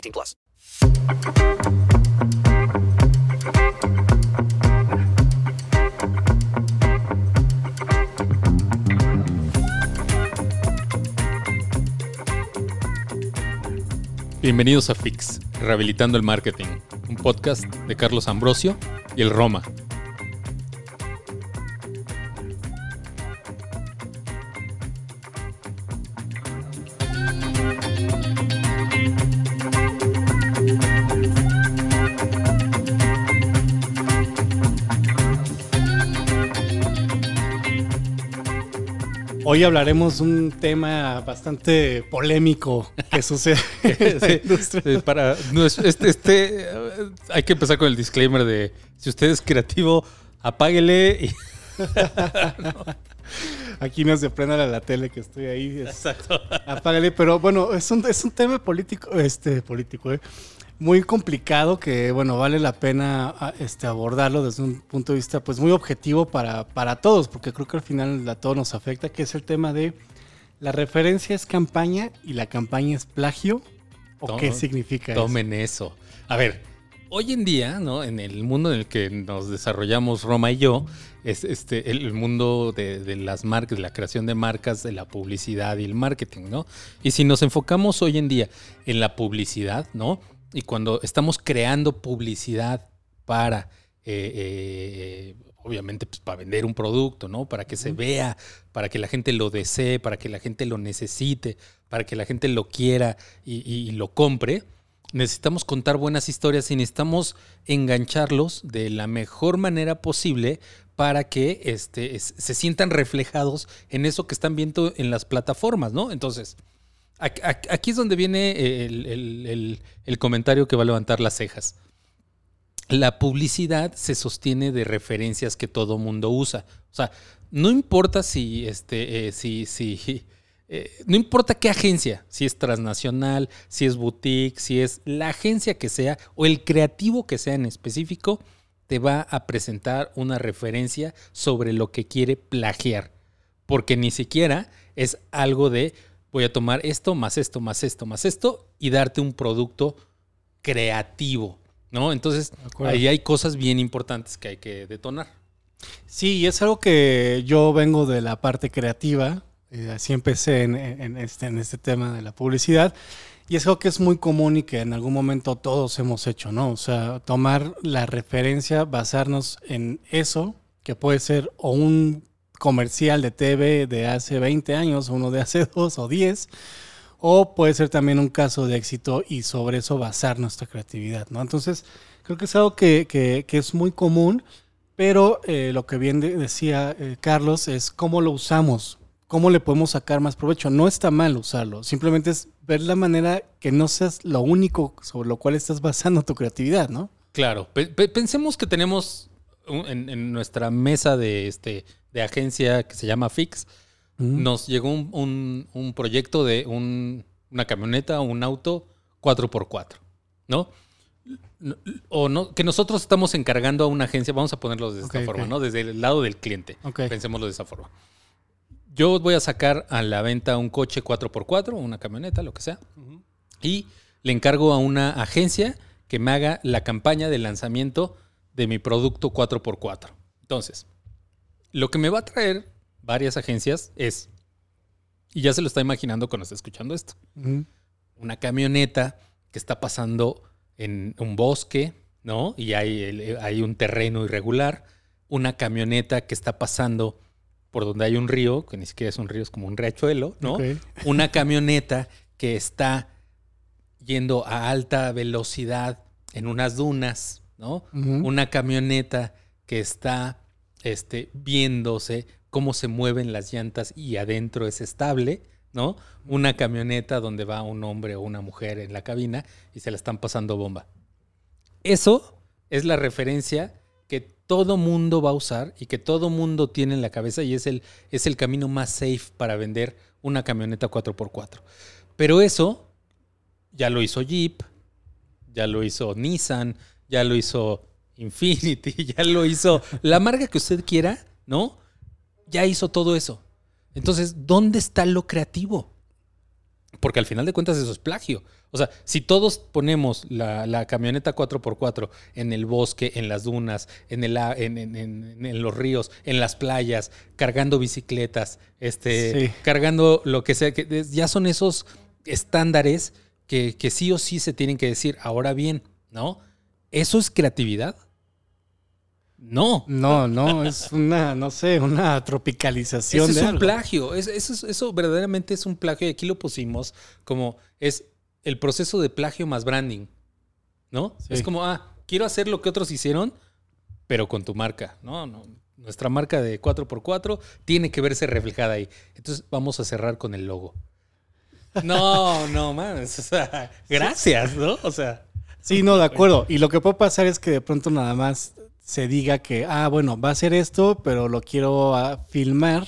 18 plus. Bienvenidos a Fix, Rehabilitando el Marketing, un podcast de Carlos Ambrosio y el Roma. Hoy hablaremos un tema bastante polémico que sucede en la industria. Sí, para, no, este, este, eh, hay que empezar con el disclaimer de si usted es creativo, apáguele y Aquí no se prenda la tele que estoy ahí. es- Exacto. apágale, pero bueno, es un, es un tema político, este, político, eh, muy complicado que, bueno, vale la pena este, abordarlo desde un punto de vista, pues, muy objetivo para, para todos, porque creo que al final a todos nos afecta, que es el tema de la referencia es campaña y la campaña es plagio, o qué significa eso. Tomen eso. A ver, hoy en día, ¿no? En el mundo en el que nos desarrollamos Roma y yo, es este el mundo de, de las marcas, de la creación de marcas, de la publicidad y el marketing, ¿no? Y si nos enfocamos hoy en día en la publicidad, ¿no? Y cuando estamos creando publicidad para eh, eh, obviamente pues, para vender un producto, ¿no? Para que se vea, para que la gente lo desee, para que la gente lo necesite, para que la gente lo quiera y, y- y lo compre. Necesitamos contar buenas historias y necesitamos engancharlos de la mejor manera posible para que este, es- se sientan reflejados en eso que están viendo en las plataformas, ¿no? Entonces, aquí es donde viene el- el comentario que va a levantar las cejas la publicidad se sostiene de referencias que todo mundo usa. O sea, no importa si, este, eh, si, si, eh, no importa qué agencia, si es transnacional, si es boutique, si es la agencia que sea o el creativo que sea en específico, te va a presentar una referencia sobre lo que quiere plagiar. Porque ni siquiera es algo de voy a tomar esto, más esto, más esto, más esto y darte un producto creativo. ¿No? Entonces, ahí hay cosas bien importantes que hay que detonar. Sí, y es algo que yo vengo de la parte creativa. eh, así empecé en, en este, en este tema de la publicidad. Y es algo que es muy común y que en algún momento todos hemos hecho, ¿no? O sea, tomar la referencia, basarnos en eso, que puede ser o un comercial de TV de hace 20 años, uno de hace 2 o 10, o puede ser también un caso de éxito y sobre eso basar nuestra creatividad, ¿no? Entonces, creo que es algo que, que- es muy común, pero eh, lo que bien de- decía eh, Carlos es cómo lo usamos, cómo le podemos sacar más provecho. No está mal usarlo, simplemente es ver la manera que no seas lo único sobre lo cual estás basando tu creatividad, ¿no? Claro, pe- pe- pensemos que tenemos en, en nuestra mesa de, este, de agencia que se llama Fix, nos llegó un, un- un proyecto de un- una camioneta o un auto 4x4, ¿no? O no, que nosotros estamos encargando a una agencia, vamos a ponerlo de esta forma. ¿no? Desde el lado del cliente. Ok. Pensémoslo de esa forma. Yo voy a sacar a la venta un coche 4x4, una camioneta, lo que sea, y le encargo a una agencia que me haga la campaña de lanzamiento de mi producto 4x4. Entonces, lo que me va a traer varias agencias es, y ya se lo está imaginando cuando está escuchando esto, una camioneta que está pasando en un bosque, ¿no? Y hay, hay un terreno irregular, una camioneta que está pasando por donde hay un río, que ni siquiera es un río, es como un riachuelo, ¿no? Una camioneta que está yendo a alta velocidad en unas dunas, ¿no? Una camioneta que está este, viéndose cómo se mueven las llantas y adentro es estable, ¿no? Una camioneta donde va un hombre o una mujer en la cabina y se la están pasando bomba. Eso es la referencia que todo mundo va a usar y que todo mundo tiene en la cabeza y es el, es el camino más safe para vender una camioneta 4x4. Pero eso ya lo hizo Jeep, ya lo hizo Nissan, ya lo hizo Infinity, ya lo hizo la marca que usted quiera, ¿no? Ya hizo todo eso. Entonces, ¿dónde está lo creativo? Porque al final de cuentas eso es plagio. O sea, si todos ponemos la, la camioneta 4x4 en el bosque, en las dunas, en, el, en, en- en- los ríos, en las playas, cargando bicicletas, este, Sí. cargando lo que sea, que ya son esos estándares que, que sí o sí se tienen que decir. Ahora bien, ¿no? ¿Eso es creatividad? No. No, no, es una, no sé, una tropicalización Eso es de un algo. plagio. Es- eso, es- eso verdaderamente es un plagio. Y aquí lo pusimos como es el proceso de plagio más branding. ¿No? Sí. Es como, ah, quiero hacer lo que otros hicieron, pero con tu marca. No, no. Nuestra marca de 4x4 tiene que verse reflejada ahí. Entonces vamos a cerrar con el logo. No, no, mames. O sea, gracias, ¿no? O sea. Sí, no, de acuerdo. Y lo que puede pasar es que de pronto nada más se diga que, ah, bueno, va a ser esto, pero lo quiero ah, filmar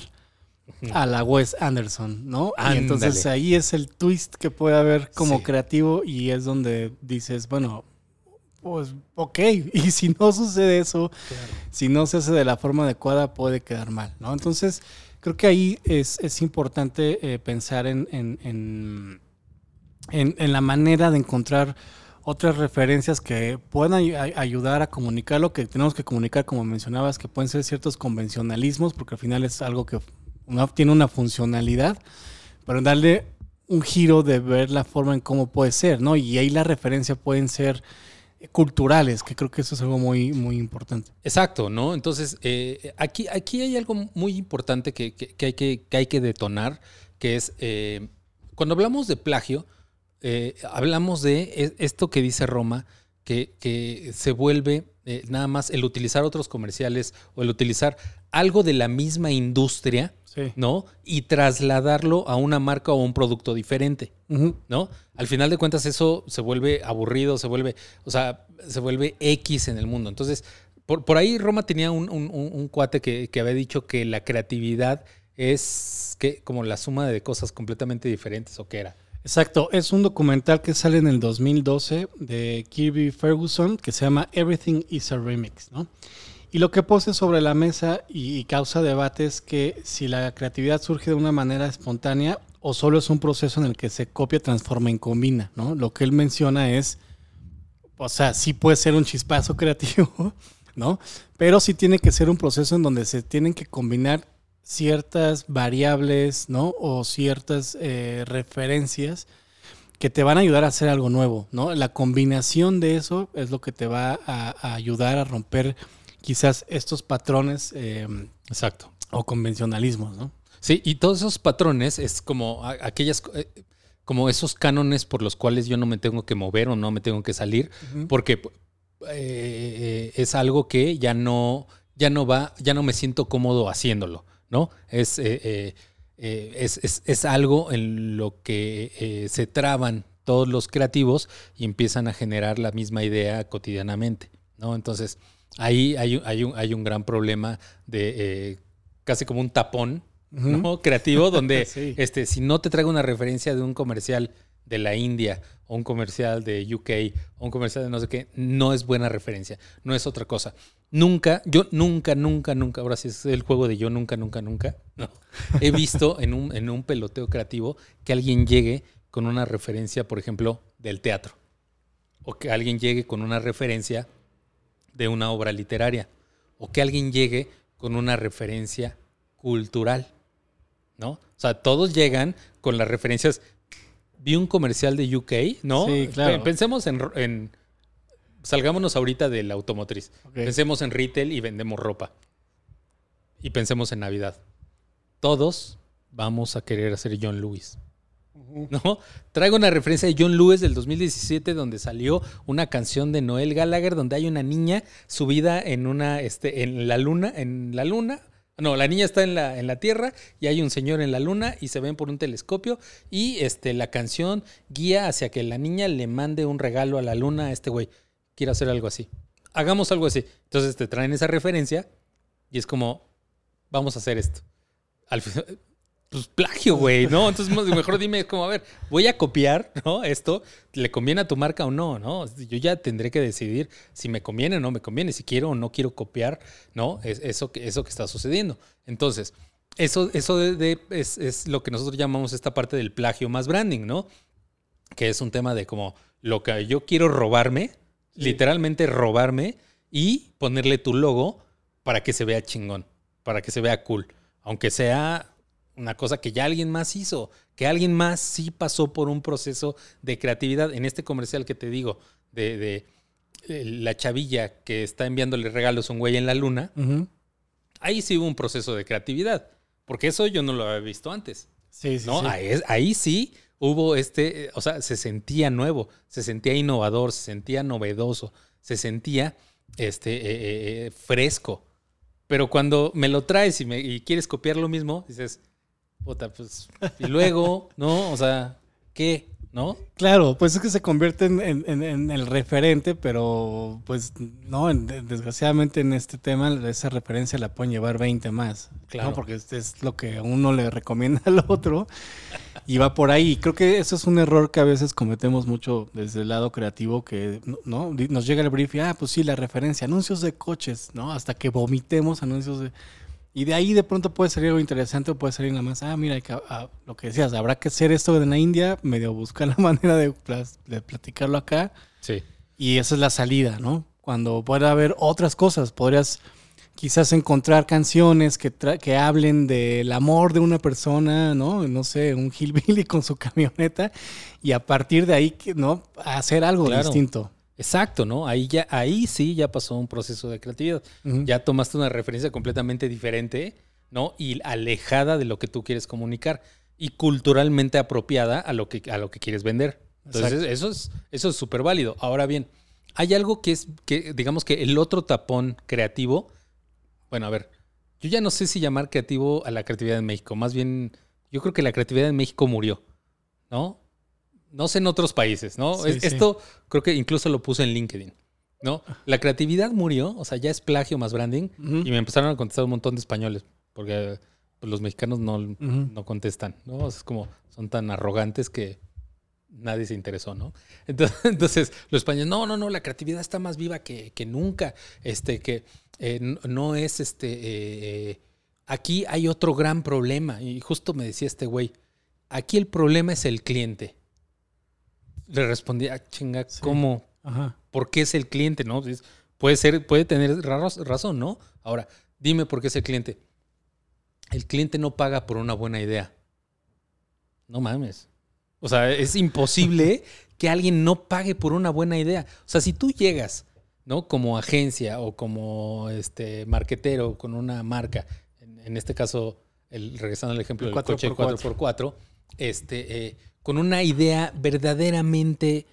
a la Wes Anderson, ¿no? Y entonces ahí es el twist que puede haber como Sí. creativo y es donde dices, bueno, pues ok, y si no sucede eso, si no se hace de la forma adecuada, puede quedar mal, ¿no? Entonces, creo que ahí es, es importante eh, pensar en, en- en- en- en la manera de encontrar otras referencias que puedan ay- ay- ayudar a comunicar lo que tenemos que comunicar, como mencionabas, que pueden ser ciertos convencionalismos, porque al final es algo que tiene una funcionalidad, pero darle un giro de ver la forma en cómo puede ser, ¿no? Y ahí la referencia pueden ser culturales, que creo que eso es algo muy, muy importante. Exacto, ¿no? Entonces, eh, aquí, aquí hay algo muy importante que, que- hay, que, que hay que detonar, que es, eh, cuando hablamos de plagio, eh, hablamos de e- esto que dice Roma, que, que se vuelve eh, nada más el utilizar otros comerciales o el utilizar algo de la misma industria, Sí. ¿no? Y trasladarlo a una marca o un producto diferente. ¿no? Al final de cuentas eso se vuelve aburrido, se vuelve, o sea, se vuelve X en el mundo. Entonces, por, por ahí Roma tenía un, un- un- un cuate que, que había dicho que la creatividad es que como la suma de cosas completamente diferentes o qué era. Exacto, es un documental que sale en el 2012 de Kirby Ferguson que se llama Everything is a Remix, ¿no? Y lo que pone sobre la mesa y, y causa debate es que si la creatividad surge de una manera espontánea o solo es un proceso en el que se copia, transforma y combina, ¿no? Lo que él menciona es, o sea, sí puede ser un chispazo creativo, ¿no? Pero sí tiene que ser un proceso en donde se tienen que combinar ciertas variables, ¿no? O ciertas eh, referencias que te van a ayudar a hacer algo nuevo, ¿no? La combinación de eso es lo que te va a, a ayudar a romper quizás estos patrones eh, Exacto. o convencionalismos, ¿no? Sí, y todos esos patrones es como aquellas, eh, como esos cánones por los cuales yo no me tengo que mover o no me tengo que salir, porque eh, es algo que ya no, ya no va, ya no me siento cómodo haciéndolo, ¿no? Es, eh, eh, eh, es, es- es algo en lo que se traban todos los creativos y empiezan a generar la misma idea cotidianamente, ¿no? Entonces, ahí hay, un- hay, un, hay un gran problema de casi como un tapón, ¿no? Creativo, donde Sí. este, si no te traigo una referencia de un comercial de la India o un comercial de UK o un comercial de no sé qué, no es buena referencia, no es otra cosa. Nunca, yo nunca, nunca, nunca, ahora sí es el juego de yo nunca, nunca, nunca, no. He visto en un, en un peloteo creativo que alguien llegue con una referencia, por ejemplo, del teatro. O que alguien llegue con una referencia de una obra literaria. O que alguien llegue con una referencia cultural. ¿No? O sea, todos llegan con las referencias vi un comercial de UK, ¿no? Sí, claro. Pe- Pensemos en, en- Salgámonos ahorita de la automotriz. Pensemos en retail y vendemos ropa. Y pensemos en Navidad. Todos vamos a querer hacer John Lewis. ¿No? Traigo una referencia de John Lewis del 2017 donde salió una canción de Noel Gallagher donde hay una niña subida en una este en la luna, en la luna. No, la niña está en la, en la Tierra y hay un señor en la Luna y se ven por un telescopio y este, la canción guía hacia que la niña le mande un regalo a la Luna a este güey. Quiero hacer algo así. Hagamos algo así. Entonces te traen esa referencia y es como, vamos a hacer esto. Al fin- pues plagio, güey, ¿no? Entonces mejor dime, como, a ver, voy a copiar, ¿no? Esto, ¿le conviene a tu marca o no, no? Yo ya tendré que decidir si me conviene o no me conviene, si quiero o no quiero copiar, ¿no? Es, eso, eso que está sucediendo. Entonces, eso, eso de- de- es, es lo que nosotros llamamos esta parte del plagio más branding, ¿no? Que es un tema de como lo que yo quiero robarme, literalmente robarme y ponerle tu logo para que se vea chingón, para que se vea cool. Aunque sea una cosa que ya alguien más hizo, que alguien más sí pasó por un proceso de creatividad. En este comercial que te digo, de, de, eh, la chavilla que está enviándole regalos a un güey en la luna, ahí sí hubo un proceso de creatividad. Porque eso yo no lo había visto antes. Sí, sí, ¿no? sí. Ahí, ahí sí hubo este, eh, o sea, se sentía nuevo, se sentía innovador, se sentía novedoso, se sentía este, eh, eh, fresco. Pero cuando me lo traes y, y quieres copiar lo mismo, dices, puta, pues, y luego, ¿no? O sea, ¿qué? ¿No? Claro, pues es que se convierte en, en- el referente, pero pues no, en- de- desgraciadamente en este tema esa referencia la pueden llevar 20 más, Claro. ¿no? Porque es, es lo que uno le recomienda al otro y va por ahí. Creo que eso es un error que a veces cometemos mucho desde el lado creativo, que no nos llega el brief y, ah, pues sí, la referencia, anuncios de coches, ¿no? Hasta que vomitemos anuncios de... Y de ahí de pronto puede salir algo interesante o puede salir nada más, ah, mira, que- ah, lo que decías, habrá que hacer esto en la India, medio buscar la manera de, platicarlo acá. Sí. Y esa es la salida, ¿no? Cuando pueda haber otras cosas, podrías quizás encontrar canciones que, tra- que hablen del amor de una persona, ¿no? No sé, un hillbilly con su camioneta y a partir de ahí, ¿no? Hacer algo Claro. distinto. Exacto, ¿no? Ahí ya, ahí sí ya pasó un proceso de creatividad. Ya tomaste una referencia completamente diferente, ¿no? Y alejada de lo que tú quieres comunicar y culturalmente apropiada a lo que, a lo que quieres vender. Entonces, Exacto. eso es eso es súper válido. Ahora bien, hay algo que es, que digamos que el otro tapón creativo, bueno, a ver, yo ya no sé si llamar creativo a la creatividad en México. Más bien, yo creo que la creatividad en México murió, ¿no? No sé en otros países, ¿no? Sí, Es- sí. Esto creo que incluso lo puse en LinkedIn, ¿no? La creatividad murió, o sea, ya es plagio más branding. Y me empezaron a contestar un montón de españoles, porque pues, los mexicanos no, no contestan, ¿no? Es como, son tan arrogantes que nadie se interesó, ¿no? Entonces, entonces, los españoles, no, no, no, la creatividad está más viva que, que nunca, este, que eh, no, no es, este, eh, eh, aquí hay otro gran problema, y justo me decía este güey, aquí el problema es el cliente. Le respondí, ah, chinga, ¿cómo? Ajá. ¿Por qué es el cliente? ¿No? Puede ser, puede tener ra- razón, ¿no? Ahora, dime por qué es el cliente. El cliente no paga por una buena idea. No mames. O sea, es imposible que alguien no pague por una buena idea. O sea, si tú llegas, ¿no? Como agencia o como este marquetero con una marca, en, en este caso, el, regresando al ejemplo El del coche 4x4. 4x4, este, eh, con una idea verdaderamente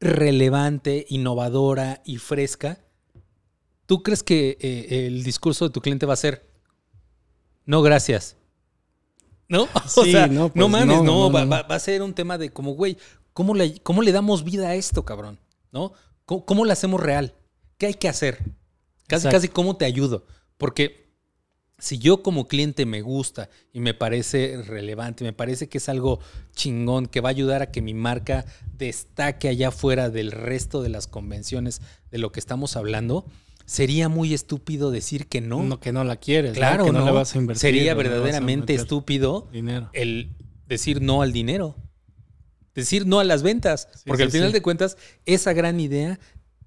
relevante, innovadora y fresca, ¿tú crees que eh, el discurso de tu cliente va a ser, no, gracias? ¿No? O sea, no, no, pues, mames, no, no, no, va, no. va- va a ser un tema de como, güey, ¿cómo le, ¿cómo le damos vida a esto, cabrón? ¿No? ¿Cómo, cómo lo hacemos real? ¿Qué hay que hacer? Casi, Exacto. casi, ¿cómo te ayudo? Porque si yo como cliente me gusta y me parece relevante, me parece que es algo chingón, que va a ayudar a que mi marca destaque allá fuera del resto de las convenciones de lo que estamos hablando, sería muy estúpido decir que no. No, que no la quieres. ¿no? claro, que no, no, le vas a invertir. Sería no verdaderamente estúpido Dinero. el decir no al dinero. Decir no a las ventas. Sí, porque sí, al final sí. de cuentas, esa gran idea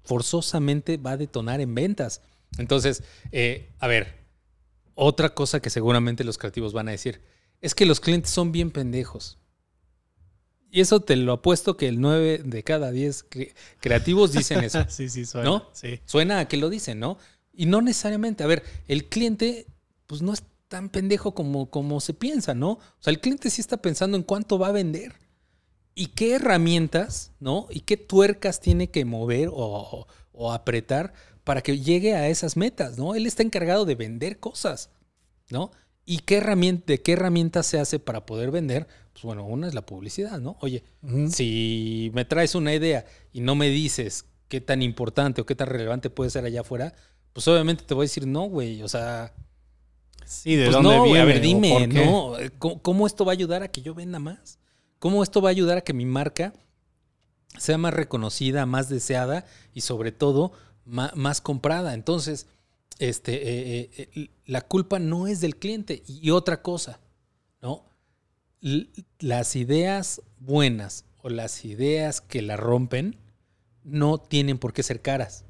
forzosamente va a detonar en ventas. Entonces, eh, a ver, otra cosa que seguramente los creativos van a decir es que los clientes son bien pendejos. Y eso te lo apuesto que el 9 de cada 10 cre- creativos dicen eso. sí, sí, suena. ¿No? Sí. Suena a que lo dicen, ¿no? Y no necesariamente. A ver, el cliente, pues no es tan pendejo como, como se piensa, ¿no? O sea, el cliente sí está pensando en cuánto va a vender y qué herramientas, ¿no? Y qué tuercas tiene que mover o, o- o apretar para que llegue a esas metas, ¿no? Él está encargado de vender cosas, ¿no? ¿Y qué herramienta, de qué herramientas se hace para poder vender? Pues bueno, una es la publicidad, ¿no? Oye, si me traes una idea y no me dices qué tan importante o qué tan relevante puede ser allá afuera, pues obviamente te voy a decir no, güey. O sea, Sí, ¿de pues dónde no, viene? a ver, dime? ¿no? ¿Cómo, cómo esto va a ayudar a que yo venda más? ¿Cómo esto va a ayudar a que mi marca sea más reconocida, más deseada y sobre todo más, comprada? Entonces, este, eh, eh, eh, la culpa no es del cliente. Y otra cosa, ¿no? Las ideas buenas o las ideas que la rompen no tienen por qué ser caras,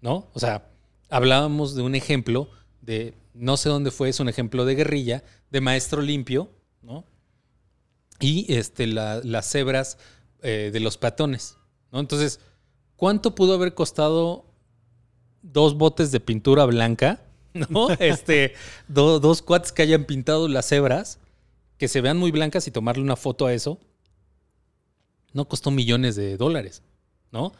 ¿no? O sea, hablábamos de un ejemplo de, no sé dónde fue, es un ejemplo de guerrilla, de maestro limpio, ¿no? Y este, la- las cebras de los peatones, ¿no? Entonces, ¿cuánto pudo haber costado dos botes de pintura blanca, ¿no? Este, do- dos cuates que hayan pintado las cebras, que se vean muy blancas y tomarle una foto a eso, no costó millones de dólares, ¿no?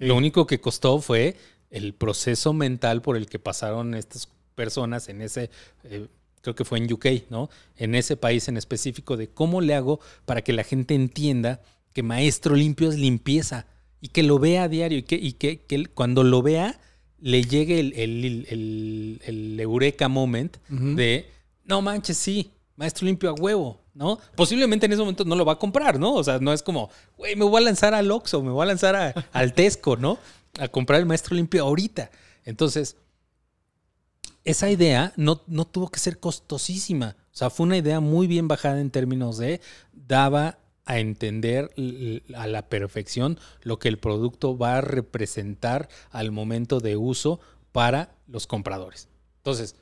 Lo único que costó fue el proceso mental por el que pasaron estas personas en ese, eh, creo que fue en UK, ¿no? En ese país en específico de cómo le hago para que la gente entienda que maestro limpio es limpieza y que lo vea a diario y que, y que, cuando lo vea le llegue el, el, el- el- eureka moment de, no manches, sí, maestro limpio a huevo, ¿no? Posiblemente en ese momento no lo va a comprar, ¿no? O sea, no es como, güey, me voy a lanzar al Oxxo, me voy a lanzar a- al Tesco, ¿no? A comprar el maestro limpio ahorita. Entonces, esa idea no, no tuvo que ser costosísima. O sea, fue una idea muy bien bajada en términos de daba a entender a la perfección lo que el producto va a representar al momento de uso para los compradores. Entonces,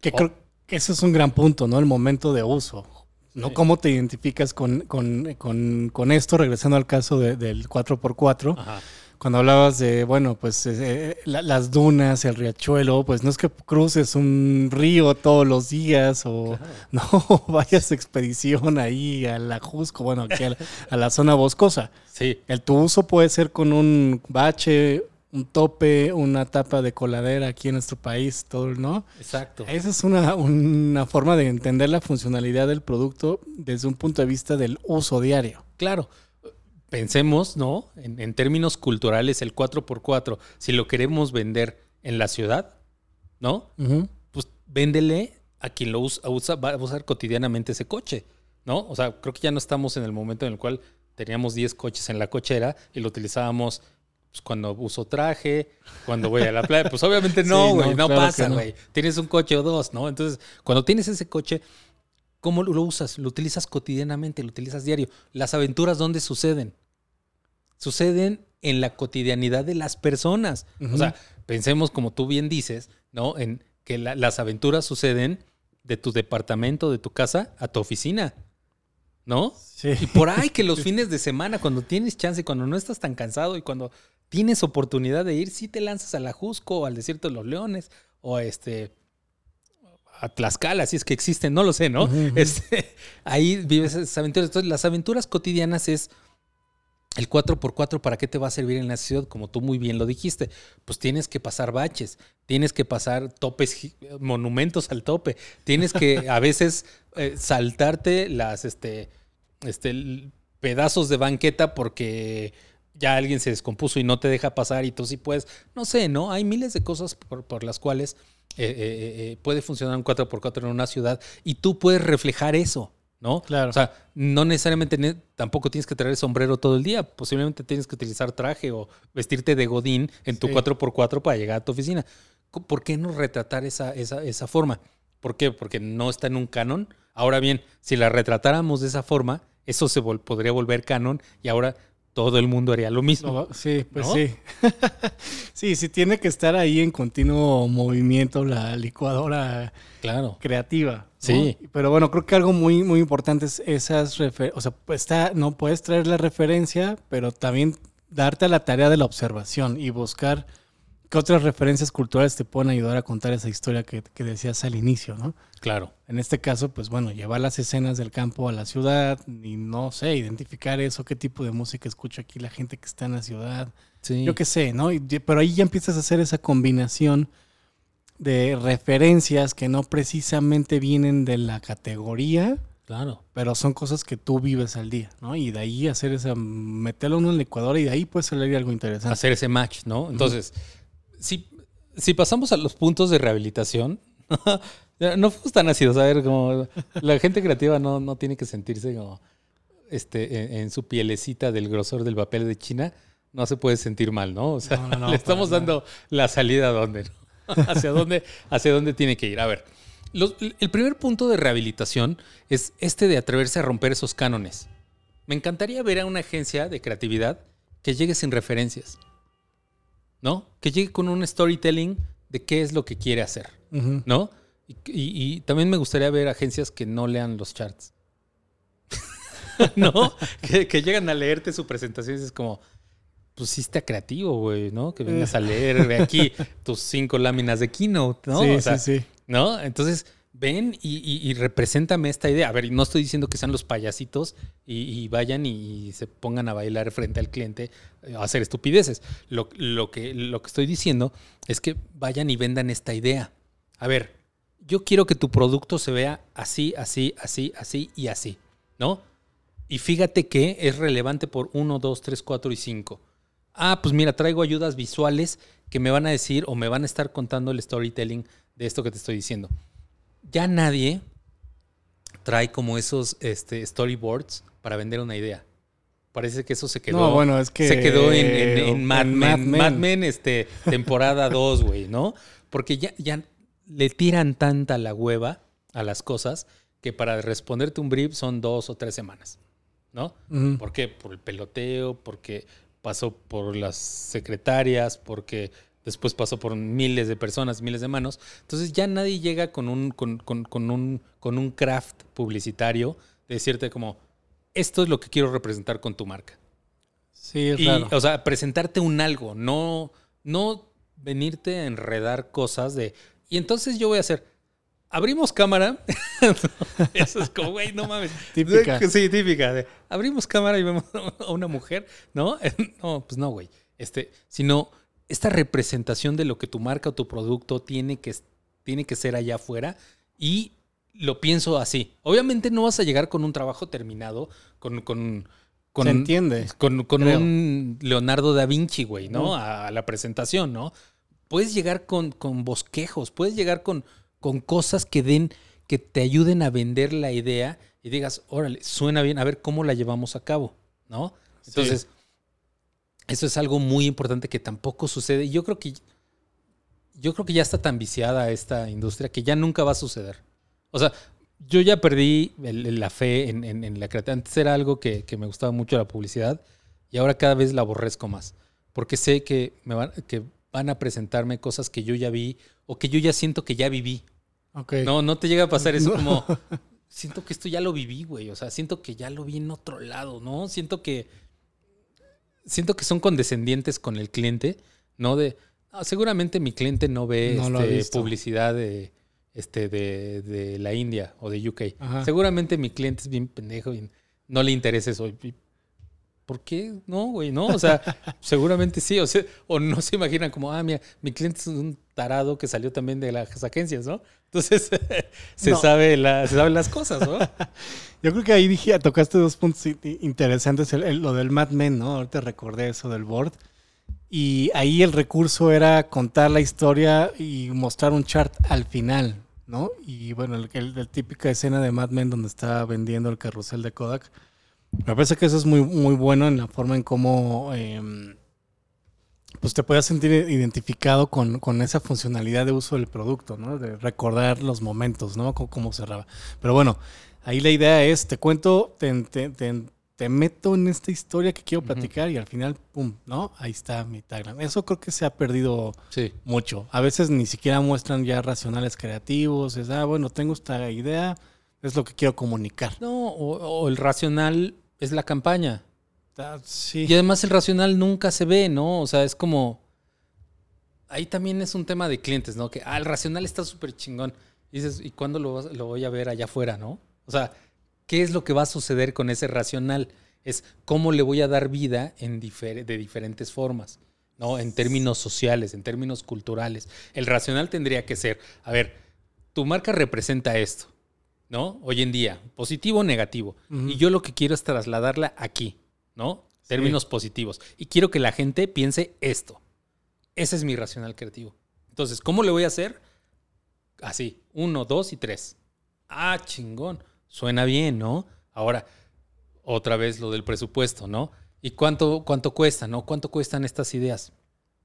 Que Oh. creo que ese es un gran punto, ¿no? El momento de uso. ¿No? Sí. ¿Cómo te identificas con, con- con- con esto? Regresando al caso de- del 4x4. ajá, Cuando hablabas de, bueno, pues eh, la- las dunas, el riachuelo, pues no es que cruces un río todos los días o no vayas expedición ahí a la Jusco, bueno, aquí a la, a la zona boscosa. sí, El tu uso puede ser con un bache, un tope, una tapa de coladera aquí en nuestro país, todo, ¿no? exacto. Esa es una, una forma de entender la funcionalidad del producto desde un punto de vista del uso diario. Claro. Pensemos, ¿no? En, en términos culturales, el 4x4, si lo queremos vender en la ciudad, ¿no? Pues véndele a quien lo usa, usa- va a usar cotidianamente ese coche, ¿no? O sea, creo que ya no estamos en el momento en el cual teníamos 10 coches en la cochera y lo utilizábamos pues, cuando uso traje, cuando voy a la playa. Pues obviamente no, Sí, güey, no, no, claro pasa, no. güey. Tienes un coche o dos, ¿no? Entonces, cuando tienes ese coche, ¿cómo lo usas? Lo utilizas cotidianamente, lo utilizas diario. Las aventuras, ¿dónde suceden? Suceden en la cotidianidad de las personas. O sea, pensemos, como tú bien dices, ¿no? En que la- las aventuras suceden de tu departamento, de tu casa, a tu oficina. ¿No? Sí. Y por ahí que los fines de semana, cuando tienes chance, cuando no estás tan cansado y cuando tienes oportunidad de ir, sí te lanzas a la Jusco o al Desierto de los Leones o a este a Tlaxcala, si es que existen, no lo sé, ¿no? Este, ahí vives esas aventuras. Entonces, las aventuras cotidianas es el 4x4, ¿para qué te va a servir en la ciudad? Como tú muy bien lo dijiste, pues tienes que pasar baches, tienes que pasar topes, monumentos al tope, tienes que a veces eh, saltarte las, este, este, pedazos de banqueta porque ya alguien se descompuso y no te deja pasar y tú sí puedes. No sé, ¿no? Hay miles de cosas por, por las cuales eh, eh, eh, puede funcionar un 4x4 en una ciudad y tú puedes reflejar eso, ¿no? Claro. O sea, no necesariamente ne- tampoco tienes que traer sombrero todo el día. Posiblemente tienes que utilizar traje o vestirte de godín en tu Sí. 4x4 para llegar a tu oficina. ¿Por qué no retratar esa, esa, esa forma? ¿Por qué? Porque no está en un canon. Ahora bien, si la retratáramos de esa forma, eso se vol- podría volver canon y ahora todo el mundo haría lo mismo. No, sí, pues ¿No? sí. sí, sí tiene que estar ahí en continuo movimiento la licuadora Claro. creativa. Sí. Pero bueno, creo que algo muy, muy importante es esas referencias. O sea, pues está, no puedes traer la referencia, pero también darte a la tarea de la observación y buscar qué otras referencias culturales te pueden ayudar a contar esa historia que, que decías al inicio, ¿no? Claro. En este caso, pues bueno, llevar las escenas del campo a la ciudad y no sé, identificar eso, qué tipo de música escucha aquí la gente que está en la ciudad. Sí. Yo qué sé, ¿no? Y- pero ahí ya empiezas a hacer esa combinación de referencias que no precisamente vienen de la categoría, Claro. pero son cosas que tú vives al día, ¿no? Y de ahí hacer esa, meterlo en un licuador y de ahí puede salir algo interesante. hacer ese match, ¿no? Entonces, si, si pasamos a los puntos de rehabilitación, no fuimos tan ácidos, a ver, como la gente creativa no, no tiene que sentirse como este, en, en su pielecita del grosor del papel de China, no se puede sentir mal, ¿no? O sea, No, no, no, le estamos dando la salida a dónde, ¿no? hacia dónde, hacia dónde tiene que ir. A ver, los- el primer punto de rehabilitación es este de atreverse a romper esos cánones. Me encantaría ver a una agencia de creatividad que llegue sin referencias. ¿No? Que llegue con un storytelling de qué es lo que quiere hacer. ¿No? Y, y- y también me gustaría ver agencias que no lean los charts. ¿No? Que, que llegan a leerte su presentación y es como, pues sí está creativo, güey, ¿no? Que vengas a leer de aquí tus cinco láminas de keynote, ¿no? Sí, O sea, sí, sí. ¿No? Entonces, ven y, y, y represéntame esta idea. A ver, no estoy diciendo que sean los payasitos y, vayan y, se pongan a bailar frente al cliente eh, a hacer estupideces. Lo, lo que, lo que estoy diciendo es que vayan y vendan esta idea. A ver, yo quiero que tu producto se vea así, así, así, así y así, ¿no? Y fíjate que es relevante por 1, 2, 3, 4 y 5. Ah, pues mira, traigo ayudas visuales que me van a decir o me van a estar contando el storytelling de esto que te estoy diciendo. Ya nadie trae como esos este, storyboards para vender una idea. Parece que eso se quedó. No, bueno, es que- Se quedó en, en- en Mad, en Men. Mad Mad Men. Este, temporada 2, güey, ¿no? Porque ya, ya le tiran tanta la hueva a las cosas que para responderte un brief son dos o tres semanas, ¿no? Ujú. ¿Por qué? Por el peloteo, porque pasó por las secretarias, porque después pasó por miles de personas, miles de manos. Entonces ya nadie llega con un, con, con- con un, con un craft publicitario de decirte como, esto es lo que quiero representar con tu marca. Sí, es Y, raro. o sea, presentarte un algo, no, no venirte a enredar cosas de, y entonces yo voy a hacer, abrimos cámara. Eso es como, güey, no mames. Típica. Sí, típica. de, abrimos cámara y vemos a una mujer, ¿no? No, pues no, güey. Este, sino esta representación de lo que tu marca o tu producto tiene que, tiene que ser allá afuera y lo pienso así. Obviamente no vas a llegar con un trabajo terminado, con... con con, Se entiende, Con, con un Leonardo da Vinci, güey, ¿no? A, a la presentación, ¿no? Puedes llegar con, con bosquejos, puedes llegar con, con cosas que den, que te ayuden a vender la idea y digas, órale, suena bien, a ver cómo la llevamos a cabo, ¿no? Entonces, eso es algo muy importante que tampoco sucede. Y yo creo que yo creo que ya está tan viciada esta industria que ya nunca va a suceder. O sea, yo ya perdí el- el- la fe en, en- en la creatividad. Antes era algo que, que me gustaba mucho la publicidad y ahora cada vez la aborrezco más. Porque sé que, me van, que van a presentarme cosas que yo ya vi o que yo ya siento que ya viví. No, no te llega a pasar eso No. como, siento que esto ya lo viví, güey. O sea, siento que ya lo vi en otro lado, ¿no? Siento que, siento que son condescendientes con el cliente, ¿no? De, "Ah, seguramente mi cliente no ve No este, publicidad de, este, de, de la India o de UK. Ajá. Seguramente mi cliente es bien pendejo y no le interesa eso. Y- ¿Por qué? No, güey, no. O sea, seguramente sí. O, sea, o no se imaginan como, ah, mira, mi cliente es un tarado que salió también de las agencias, ¿no? Entonces, se, No. sabe la, se saben las cosas, ¿no? Yo creo que ahí dije, tocaste dos puntos interesantes, el- el- lo del Mad Men, ¿no? Ahorita recordé eso del board. Y ahí el recurso era contar la historia y mostrar un chart al final, ¿no? Y bueno, el, el- la típica escena de Mad Men donde está vendiendo el carrusel de Kodak. Me parece que eso es muy, muy bueno en la forma en cómo em, pues te puedas sentir identificado con, con esa funcionalidad de uso del producto, ¿no? De recordar los momentos, ¿no? Cómo, cómo cerraba. Pero bueno, ahí la idea es, te cuento, te, te- te- te meto en esta historia que quiero platicar y al final, pum, ¿no? Ahí está mi tagline. Eso creo que se ha perdido Sí. mucho. A veces ni siquiera muestran ya racionales creativos. Es, ah, bueno, tengo esta idea, es lo que quiero comunicar. No, o, o el racional es la campaña. Ah, sí. Y además el racional nunca se ve, ¿no? O sea, es como... Ahí también es un tema de clientes, ¿no? Que, ah, el racional está súper chingón. Y dices, ¿y cuándo lo, lo voy a ver allá afuera, no? O sea, ¿qué es lo que va a suceder con ese racional? Es cómo le voy a dar vida en difer- de diferentes formas, ¿no? En términos sociales, en términos culturales. El racional tendría que ser, a ver, tu marca representa esto, ¿no? Hoy en día, positivo o negativo. Y yo lo que quiero es trasladarla aquí, ¿no? Términos positivos. Y quiero que la gente piense esto. Ese es mi racional creativo. Entonces, ¿cómo le voy a hacer? Así, uno, dos y tres. Ah, chingón. Suena bien, ¿no? Ahora, otra vez lo del presupuesto, ¿no? ¿Y cuánto, cuánto cuesta, no? ¿Cuánto cuestan estas ideas?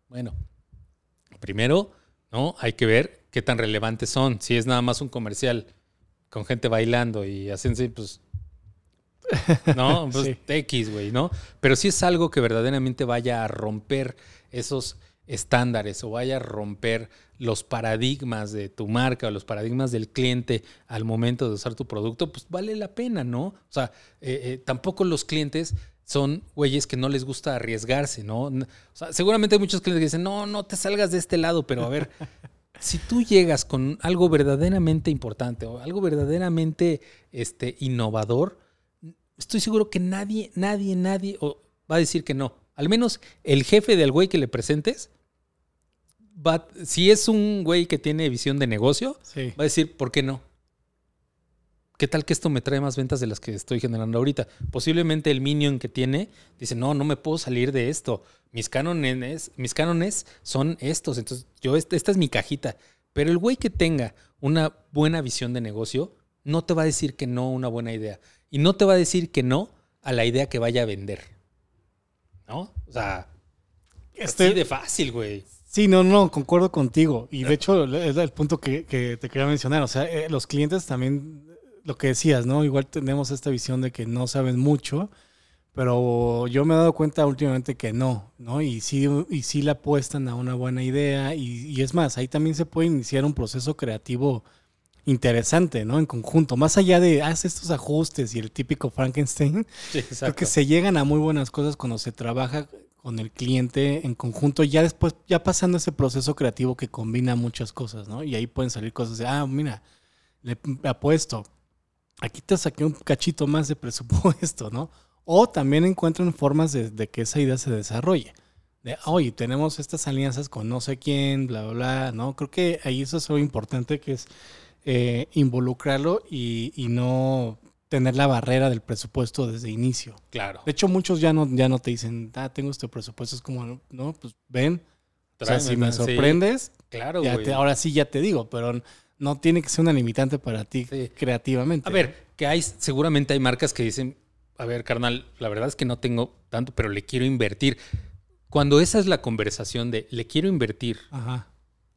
Bueno, primero, ¿no? Hay que ver qué tan relevantes son. Si es nada más un comercial con gente bailando y haciendo, pues, ¿no? Pues Sí. X, güey, ¿no? Pero si es algo que verdaderamente vaya a romper esos estándares o vaya a romper los paradigmas de tu marca o los paradigmas del cliente al momento de usar tu producto, pues vale la pena, ¿no? O sea, eh, eh, tampoco los clientes son güeyes que no les gusta arriesgarse, ¿no? O sea, seguramente hay muchos clientes que dicen, no, no te salgas de este lado, pero a ver, si tú llegas con algo verdaderamente importante o algo verdaderamente este, innovador, estoy seguro que nadie, nadie, nadie o va a decir que no. Al menos el jefe del güey que le presentes, va, si es un güey que tiene visión de negocio, Sí. va a decir, ¿por qué no? ¿Qué tal que esto me trae más ventas de las que estoy generando ahorita? Posiblemente el minion que tiene dice, no, no me puedo salir de esto. Mis cánones, mis cánones son estos. Entonces, yo, esta, esta es mi cajita. Pero el güey que tenga una buena visión de negocio, no te va a decir que no a una buena idea. Y no te va a decir que no a la idea que vaya a vender. ¿No? O sea, Este- así de fácil, güey. Sí, no, no, concuerdo contigo. Y de hecho, es el punto que, que te quería mencionar. O sea, eh, los clientes también, lo que decías, ¿no? Igual tenemos esta visión de que no saben mucho, pero yo me he dado cuenta últimamente que no, ¿no? Y sí, y sí le apuestan a una buena idea. Y, y es más, ahí también se puede iniciar un proceso creativo interesante, ¿no? En conjunto. Más allá de, haz estos ajustes y el típico Frankenstein, Sí, Creo que se llegan a muy buenas cosas cuando se trabaja con el cliente en conjunto, ya después, ya pasando ese proceso creativo que combina muchas cosas, ¿no? Y ahí pueden salir cosas de, ah, mira, le apuesto, aquí te saqué un cachito más de presupuesto, ¿no? O también encuentran formas de, de que esa idea se desarrolle. De, oye, tenemos estas alianzas con no sé quién, bla, bla, bla, ¿no? Creo que ahí eso es lo importante que es eh, involucrarlo y, y no tener la barrera del presupuesto desde inicio. Claro. De hecho, muchos ya no, ya no te dicen, ah, tengo este presupuesto. Es como, no, pues ven. O sea, Tráeme, si me sí. sorprendes, Claro, ya te- ahora sí ya te digo, pero no tiene que ser una limitante para ti Sí. creativamente. A ver, que hay, seguramente hay marcas que dicen, a ver, carnal, la verdad es que no tengo tanto, pero le quiero invertir. Cuando esa es la conversación de le quiero invertir Ajá.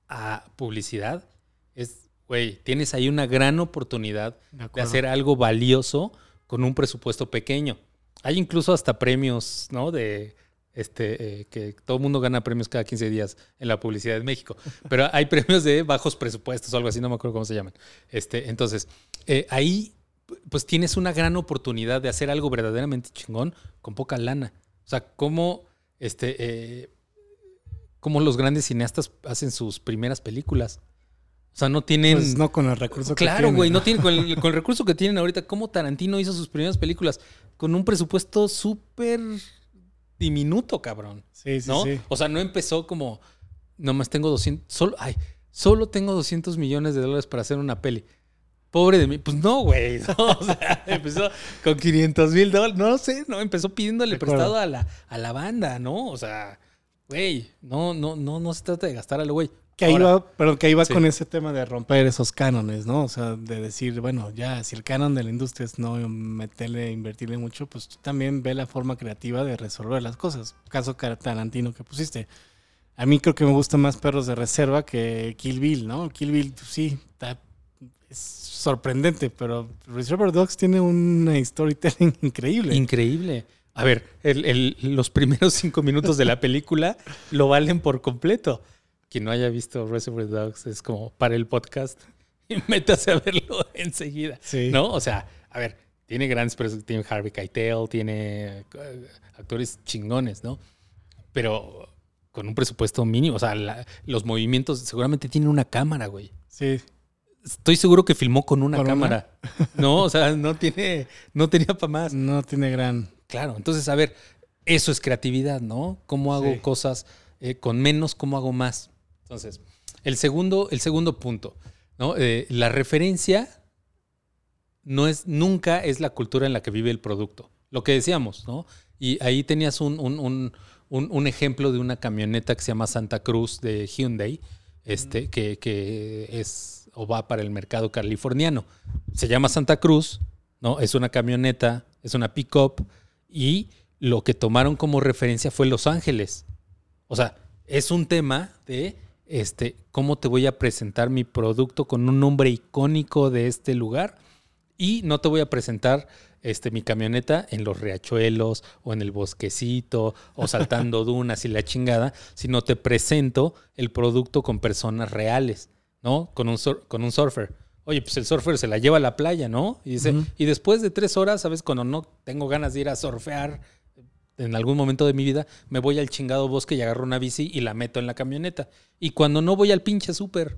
a publicidad, es, güey, tienes ahí una gran oportunidad De hacer algo valioso con un presupuesto pequeño. Hay incluso hasta premios, ¿no? De este, eh, que todo el mundo gana premios cada 15 días en la publicidad en México. Pero hay premios de bajos presupuestos o algo así, no me acuerdo cómo se llaman. Este, entonces, eh, ahí pues tienes una gran oportunidad de hacer algo verdaderamente chingón con poca lana. O sea, cómo este, eh, cómo los grandes cineastas hacen sus primeras películas. O sea, no tienen. Pues no con el recurso que Claro, tienen, güey, no tienen con el, con el recurso que tienen ahorita. ¿Cómo Tarantino hizo sus primeras películas? Con un presupuesto súper diminuto, cabrón. Sí, sí, ¿No? sí. O sea, no empezó como. Nomás tengo 200. Solo, ay, solo tengo 200 millones de dólares para hacer una peli. Pobre de mí. Pues no, güey. no, o sea, empezó con 500 mil dólares. No sé, no. Empezó pidiéndole prestado a la, a la banda, ¿no? O sea, güey. No, no, no, no se trata de gastar al güey. Que ahí Ahora, va, pero que ahí va Sí. con ese tema de romper esos cánones, ¿no? O sea, de decir, bueno, ya, si el canon de la industria es no meterle, invertirle mucho, pues tú también ve la forma creativa de resolver las cosas. Caso Tarantino que pusiste. A mí creo que me gusta más Perros de Reserva que Kill Bill, ¿no? Kill Bill, pues sí, está es sorprendente, pero Reservoir Dogs tiene una storytelling increíble. Increíble. A ver, el- el- los primeros cinco minutos de la película lo valen por completo. Quien no haya visto Reservoir Dogs es como para el podcast y métase a verlo enseguida. Sí. ¿No? O sea, a ver, tiene grandes personas, tiene Harvey Keitel, tiene eh, actores chingones, ¿no? Pero con un presupuesto mínimo, o sea, la- los movimientos seguramente tiene una cámara, güey. Sí. Estoy seguro que filmó con una cámara. No, o sea, no tiene, no tenía para más. No tiene gran. Claro, entonces, a ver, eso es creatividad, ¿no? ¿Cómo hago Sí. cosas eh, con menos, cómo hago más? Entonces, el segundo, el segundo punto, ¿no? Eh, la referencia no es, nunca es la cultura en la que vive el producto. Lo que decíamos, ¿no? Y ahí tenías un, un- un- un- un ejemplo de una camioneta que se llama Santa Cruz de Hyundai, este, que, que es o va para el mercado californiano. Se llama Santa Cruz, ¿no? Es una camioneta, es una pick-up, y lo que tomaron como referencia fue Los Ángeles. O sea, es un tema de este, cómo te voy a presentar mi producto con un nombre icónico de este lugar y no te voy a presentar este, mi camioneta en los riachuelos o en el bosquecito o saltando dunas y la chingada, sino te presento el producto con personas reales, ¿no? Con un, sur- con un surfer. Oye, pues el surfer se la lleva a la playa, ¿no? Y dice, y después de tres horas, ¿sabes? Cuando no tengo ganas de ir a surfear en algún momento de mi vida, me voy al chingado bosque y agarro una bici y la meto en la camioneta. Y cuando no voy al pinche súper,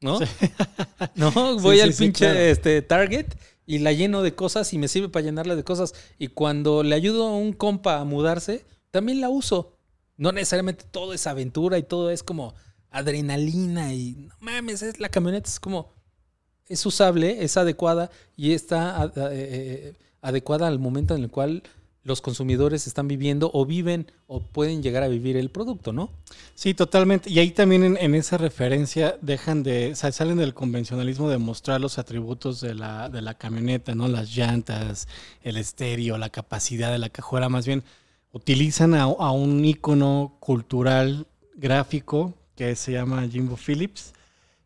¿no? No, voy Sí, al sí, pinche claro. este, Target y la lleno de cosas y me sirve para llenarla de cosas. Y cuando le ayudo a un compa a mudarse, también la uso. No necesariamente todo es aventura y todo es como adrenalina y no mames, es, la camioneta es como es usable, es adecuada y está a- eh, eh, adecuada al momento en el cual los consumidores están viviendo o viven o pueden llegar a vivir el producto, ¿no? Sí, totalmente. Y ahí también en, esa referencia dejan de, salen del convencionalismo de mostrar los atributos de la, de la camioneta, ¿no? Las llantas, el estéreo, la capacidad de la cajuela, más bien utilizan a, a un ícono cultural gráfico que se llama Jimbo Phillips,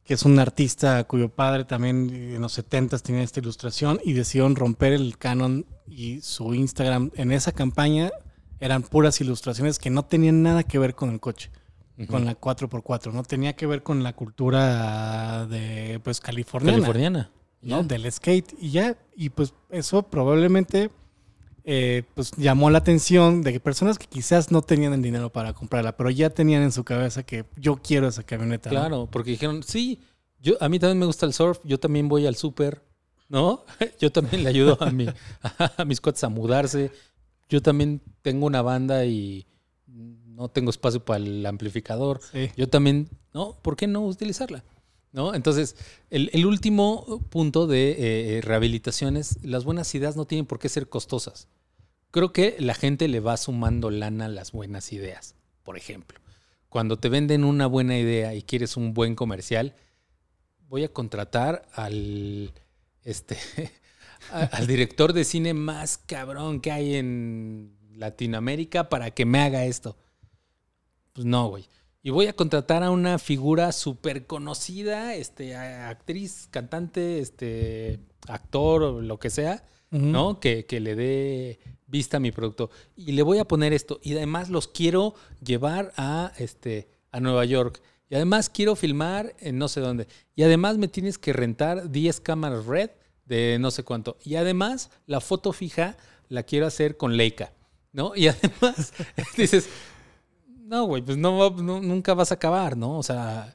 que es un artista cuyo padre también en los 70 tenía esta ilustración y decidieron romper el canon y su Instagram en esa campaña eran puras ilustraciones que no tenían nada que ver con el coche, con la 4x4, no tenía que ver con la cultura de pues californiana, Californiana. ¿no? del skate y ya y pues eso probablemente eh, pues llamó la atención de que personas que quizás no tenían el dinero para comprarla, pero ya tenían en su cabeza que yo quiero esa camioneta. ¿no? Claro, porque dijeron, sí, yo, a mí también me gusta el surf, yo también voy al súper, ¿no? Yo también le ayudo a, mi, a mis cuates a mudarse, yo también tengo una banda y no tengo espacio para el amplificador, Sí. yo también, ¿no? ¿Por qué no utilizarla? ¿No? Entonces, el, último punto de eh, rehabilitación es, las buenas ideas no tienen por qué ser costosas. Creo que la gente le va sumando lana a las buenas ideas, por ejemplo. Cuando te venden una buena idea y quieres un buen comercial, voy a contratar al, este, al director de cine más cabrón que hay en Latinoamérica para que me haga esto. Pues no, güey. Y voy a contratar a una figura súper conocida, este, actriz, cantante, este, actor lo que sea, ¿no? Que, que le dé vista a mi producto. Y le voy a poner esto. Y además los quiero llevar a, este, a Nueva York. Y además quiero filmar en no sé dónde. Y además me tienes que rentar 10 cámaras red de no sé cuánto. Y además la foto fija la quiero hacer con Leica, ¿no? Y además dices, no, güey, pues no, nunca vas a acabar, ¿no? O sea,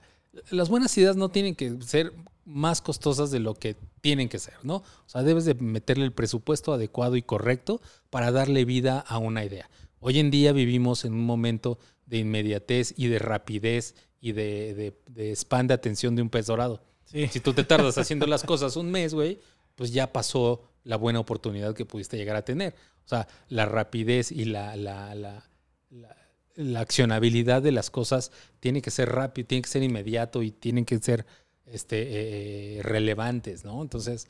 las buenas ideas no tienen que ser más costosas de lo que tienen que ser, ¿no? O sea, debes de meterle el presupuesto adecuado y correcto para darle vida a una idea. Hoy en día vivimos en un momento de inmediatez y de rapidez y de, de, de span de atención de un pez dorado. Sí. Si tú te tardas haciendo las cosas un mes, güey, pues ya pasó la buena oportunidad que pudiste llegar a tener. O sea, la rapidez y la, la, la, la- la accionabilidad de las cosas tiene que ser rápido, tiene que ser inmediato y tienen que ser este, eh, relevantes, ¿no? Entonces,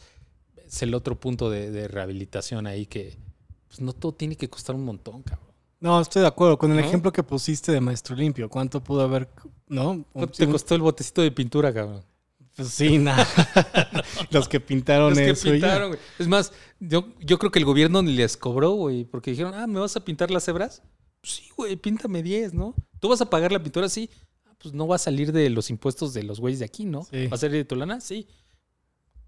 es el otro punto de, de rehabilitación ahí que pues, no todo tiene que costar un montón, cabrón. No, estoy de acuerdo. Con el ¿No? ejemplo que pusiste de Maestro Limpio, ¿cuánto pudo haber, no? ¿Cuánto te costó el botecito de pintura, cabrón? Pues sí, nada. Los que pintaron Los que eso. ya. pintaron, güey. Es más, yo, yo creo que el gobierno ni les cobró, güey, porque dijeron, ah, ¿me vas a pintar las cebras? Sí, güey, píntame 10, ¿no? ¿Tú vas a pagar la pintura? Sí. Ah, pues no va a salir de los impuestos de los güeyes de aquí, ¿no? Sí. ¿Va a salir de tu lana? Sí.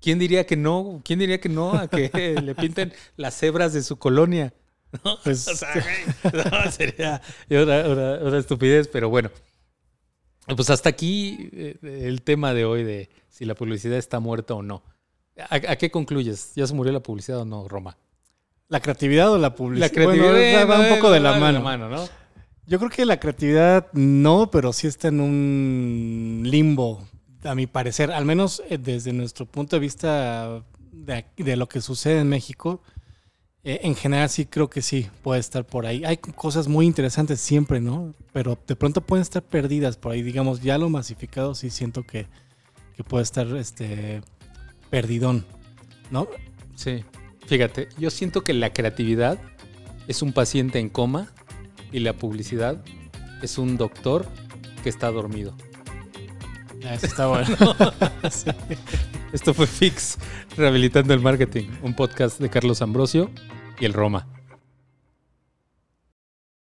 ¿Quién diría que no? ¿Quién diría que no a que le pinten las cebras de su colonia? ¿No? Pues- o sea, güey, no, sería una, una- una estupidez, pero bueno. Pues hasta aquí eh, el tema de hoy de si la publicidad está muerta o no. ¿A, a qué concluyes? ¿Ya se murió la publicidad o no, Roma? ¿La creatividad o la publicidad? La creatividad Bueno, va un poco de la mano. ¿no? Yo creo que la creatividad no, pero sí está en un limbo, a mi parecer, al menos eh, desde nuestro punto de vista de lo que sucede en México. eh, en general sí creo que sí, puede estar por ahí. Hay cosas muy interesantes siempre, ¿no? Pero de pronto pueden estar perdidas por ahí. Digamos, ya lo masificado sí siento que, que puede estar este, perdidón, ¿no? Sí. Fíjate, yo siento que la creatividad es un paciente en coma y la publicidad es un doctor que está dormido. Ah, Eso está bueno. Sí. Esto fue Fix, Rehabilitando el Marketing, un podcast de Carlos Ambrosio y el Roma.